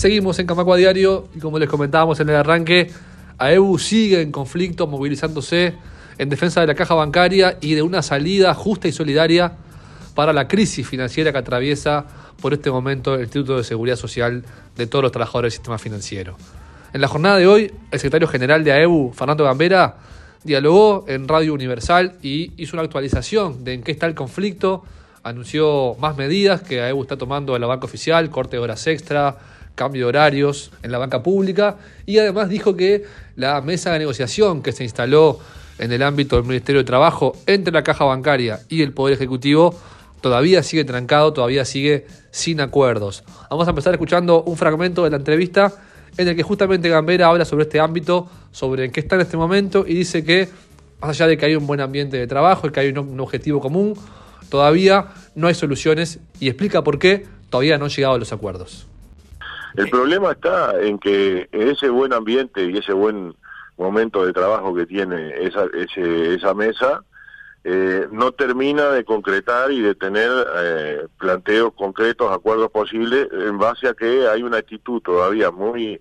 Seguimos en Camacua Diario y como les comentábamos en el arranque, AEBU sigue en conflicto, movilizándose en defensa de la caja bancaria y de una salida justa y solidaria para la crisis financiera que atraviesa por este momento el Instituto de Seguridad Social de todos los trabajadores del sistema financiero. En la jornada de hoy, el secretario general de AEBU, Fernando Gambera, dialogó en Radio Universal y hizo una actualización de en qué está el conflicto, anunció más medidas que AEBU está tomando en la banca oficial, corte de horas extra, cambio de horarios en la banca pública y además dijo que la mesa de negociación que se instaló en el ámbito del Ministerio de Trabajo entre la caja bancaria y el Poder Ejecutivo todavía sigue trancado, todavía sigue sin acuerdos. Vamos a empezar escuchando un fragmento de la entrevista en el que justamente Gambera habla sobre este ámbito, sobre en qué está en este momento y dice que más allá de que hay un buen ambiente de trabajo y que hay un, objetivo común, todavía no hay soluciones y explica por qué todavía no han llegado a los acuerdos. El problema está en que ese buen ambiente y ese buen momento de trabajo que tiene esa, esa mesa eh, no termina de concretar y de tener eh, planteos concretos, acuerdos posibles, en base a que hay una actitud todavía muy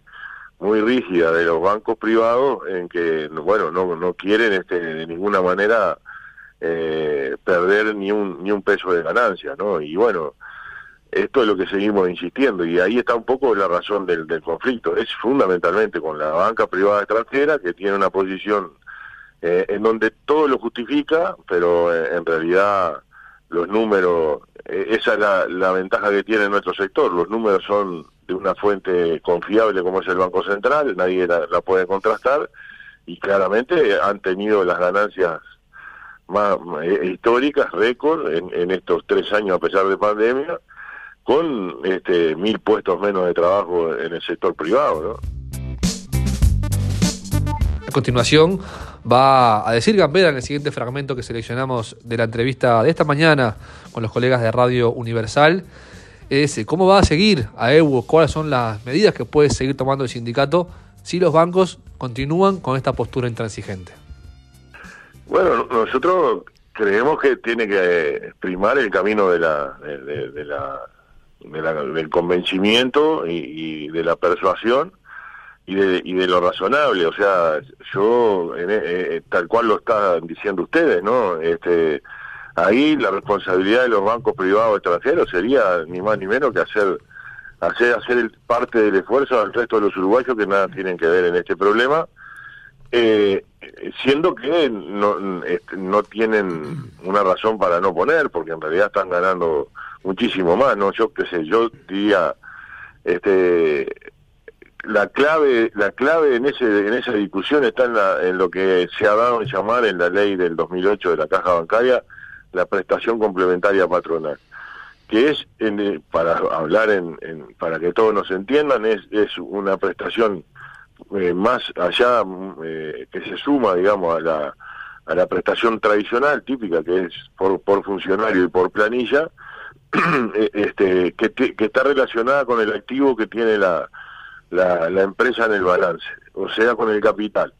muy rígida de los bancos privados en que bueno no no quieren este, de ninguna manera eh, perder ni un ni un peso de ganancia no y bueno esto es lo que seguimos insistiendo y ahí está un poco la razón del, del conflicto. Es fundamentalmente con la banca privada extranjera que tiene una posición eh, en donde todo lo justifica, pero eh, en realidad los números, eh, esa es la, la, ventaja que tiene nuestro sector, los números son de una fuente confiable como es el Banco Central, nadie la, puede contrastar y claramente han tenido las ganancias más históricas, récord, en, en, estos tres años a pesar de pandemia, con este, mil puestos menos de trabajo en el sector privado, ¿no? A continuación va a decir Gambera en el siguiente fragmento que seleccionamos de la entrevista de esta mañana con los colegas de Radio Universal, es cómo va a seguir a EWO, cuáles son las medidas que puede seguir tomando el sindicato si los bancos continúan con esta postura intransigente. Bueno, nosotros creemos que tiene que primar el camino de la, de, la, del convencimiento y de la persuasión y de, y de lo razonable, o sea, yo, eh, eh, tal cual lo están diciendo ustedes, ¿no? Este, ahí la responsabilidad de los bancos privados extranjeros sería ni más ni menos que hacer hacer hacer parte del esfuerzo al resto de los uruguayos que nada tienen que ver en este problema, eh, siendo que no, este, no tienen una razón para no poner, porque en realidad están ganando muchísimo más, ¿no? Yo qué sé, yo diría, este la clave la clave en ese en esa discusión está en, la, en lo que se ha dado en llamar en la ley del 2008 de la caja bancaria la prestación complementaria patronal que es en, para hablar en, para que todos nos entiendan es es una prestación eh, más allá eh, que se suma digamos a la a la prestación tradicional típica que es por por funcionario y por planilla eh, este que, está relacionada con el activo que tiene la la, la empresa en el balance, o sea, con el capital.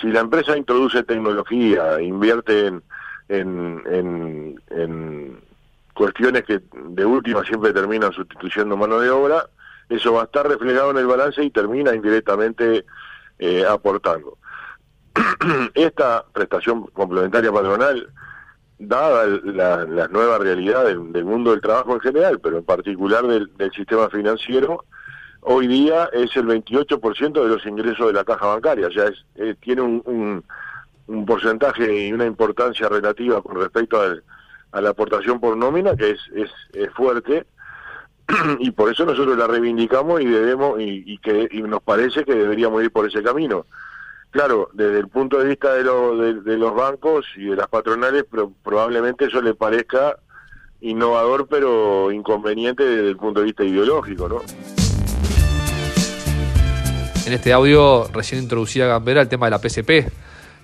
Si la empresa introduce tecnología, invierte en, en, en, cuestiones que de última siempre terminan sustituyendo mano de obra, eso va a estar reflejado en el balance y termina indirectamente eh, aportando. Esta prestación complementaria patronal, dada la, la nueva realidad del, mundo del trabajo en general, pero en particular del, sistema financiero, hoy día es el 28% de los ingresos de la caja bancaria, ya es, eh, tiene un, porcentaje y una importancia relativa con respecto a la aportación por nómina que es, es, fuerte y por eso nosotros la reivindicamos y debemos y, que y nos parece que deberíamos ir por ese camino. Claro, desde el punto de vista de, de, los bancos y de las patronales, probablemente eso le parezca innovador pero inconveniente desde el punto de vista ideológico, ¿no? En este audio recién introducía Gambera el tema de la PCP,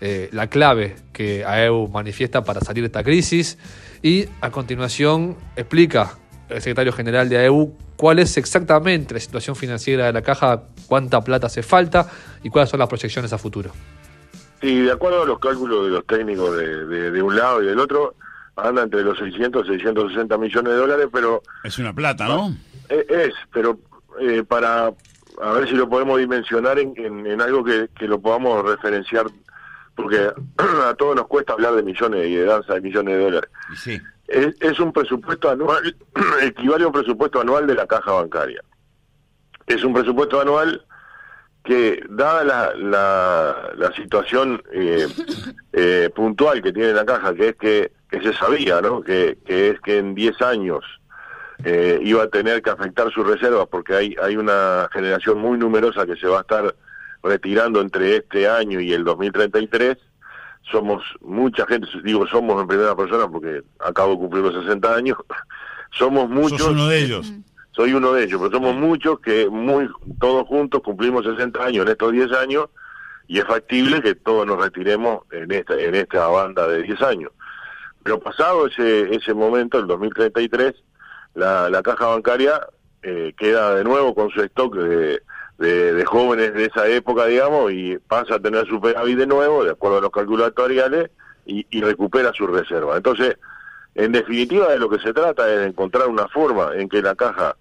eh, la clave que AEU manifiesta para salir de esta crisis y a continuación explica el secretario general de AEU cuál es exactamente la situación financiera de la caja, cuánta plata hace falta y cuáles son las proyecciones a futuro. Sí, de acuerdo a los cálculos de los técnicos de, de, un lado y del otro, anda entre los 600 y 660 millones de dólares, pero... Es una plata, ¿no? Es, pero eh, para a ver si lo podemos dimensionar en, en, algo que, que, lo podamos referenciar, porque a todos nos cuesta hablar de millones y de danza de millones de dólares. Sí. Es, es un presupuesto anual, equivale a un presupuesto anual de la caja bancaria. Es un presupuesto anual que, dada la, la, la situación eh, eh, puntual que tiene la caja, que es que, que se sabía, ¿no? Que, que es que en 10 años eh, iba a tener que afectar sus reservas porque hay, hay una generación muy numerosa que se va a estar retirando entre este año y el 2033. Somos mucha gente, digo somos en primera persona porque acabo de cumplir los 60 años. somos muchos. uno de ellos. Soy uno de ellos, pero somos muchos que muy todos juntos cumplimos 60 años en estos 10 años y es factible que todos nos retiremos en esta en esta banda de 10 años. Pero pasado ese ese momento, el 2033, la, la caja bancaria eh, queda de nuevo con su stock de, de, jóvenes de esa época, digamos, y pasa a tener superávit de nuevo, de acuerdo a los calculatoriales, y, y recupera su reserva. Entonces, en definitiva, de lo que se trata es de encontrar una forma en que la caja,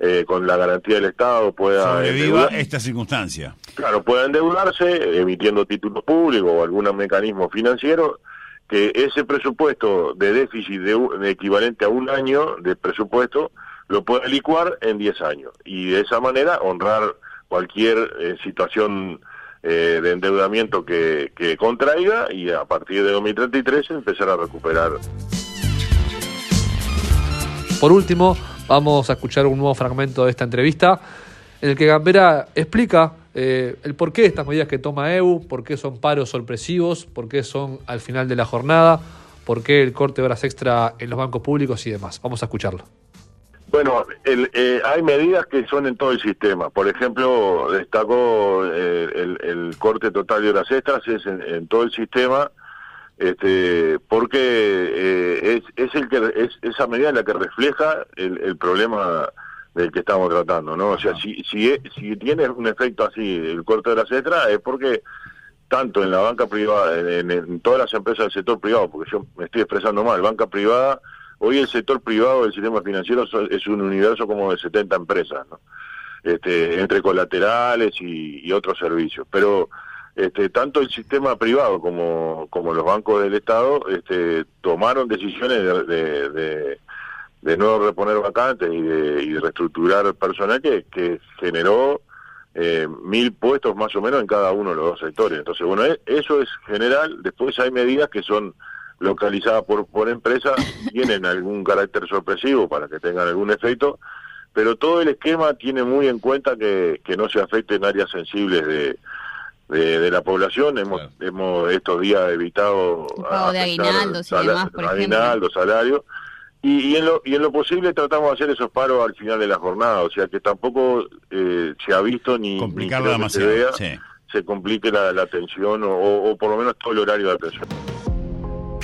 eh, con la garantía del Estado, pueda... Sobreviva esta circunstancia. Claro, pueda endeudarse, emitiendo títulos públicos o algún mecanismo financiero, que ese presupuesto de déficit de, equivalente a un año de presupuesto lo pueda licuar en 10 años y de esa manera honrar cualquier eh, situación eh, de endeudamiento que, contraiga y a partir de 2033 empezar a recuperar. Por último, vamos a escuchar un nuevo fragmento de esta entrevista en el que Gambera explica eh, el porqué de estas medidas que toma EU, por qué son paros sorpresivos, por qué son al final de la jornada, por qué el corte de horas extra en los bancos públicos y demás. Vamos a escucharlo. Bueno, eh, hay medidas que son en todo el sistema. Por ejemplo, destacó eh, el, corte total de horas extras es en, todo el sistema, este, porque es, el que es esa medida la que refleja el, el problema del que estamos tratando, ¿no? O sea, si, si, si tiene un efecto así, el corte de la cetra, es porque tanto en la banca privada, en, todas las empresas del sector privado, porque yo me estoy expresando mal, banca privada, hoy el sector privado del sistema financiero es un universo como de 70 empresas, ¿no? Este, entre colaterales y, otros servicios. Pero este, tanto el sistema privado como, como los bancos del Estado este, tomaron decisiones de de no reponer vacantes y de, y reestructurar personal que, que generó eh, mil puestos más o menos en cada uno de los dos sectores. Entonces, bueno, e, eso es general. Después hay medidas que son localizadas por, por empresa, tienen algún carácter sorpresivo para que tengan algún efecto, pero todo el esquema tiene muy en cuenta que, que no se afecten áreas sensibles de, de, la población. Hemos, hemos estos días evitado... pago de aguinaldos y demás, por aguinaldos, salarios. Y, en lo, y en lo posible tratamos de hacer esos paros al final de la jornada, o sea que tampoco eh, se ha visto ni, ni se, se complique la, atención o, o, por lo menos todo el horario de atención.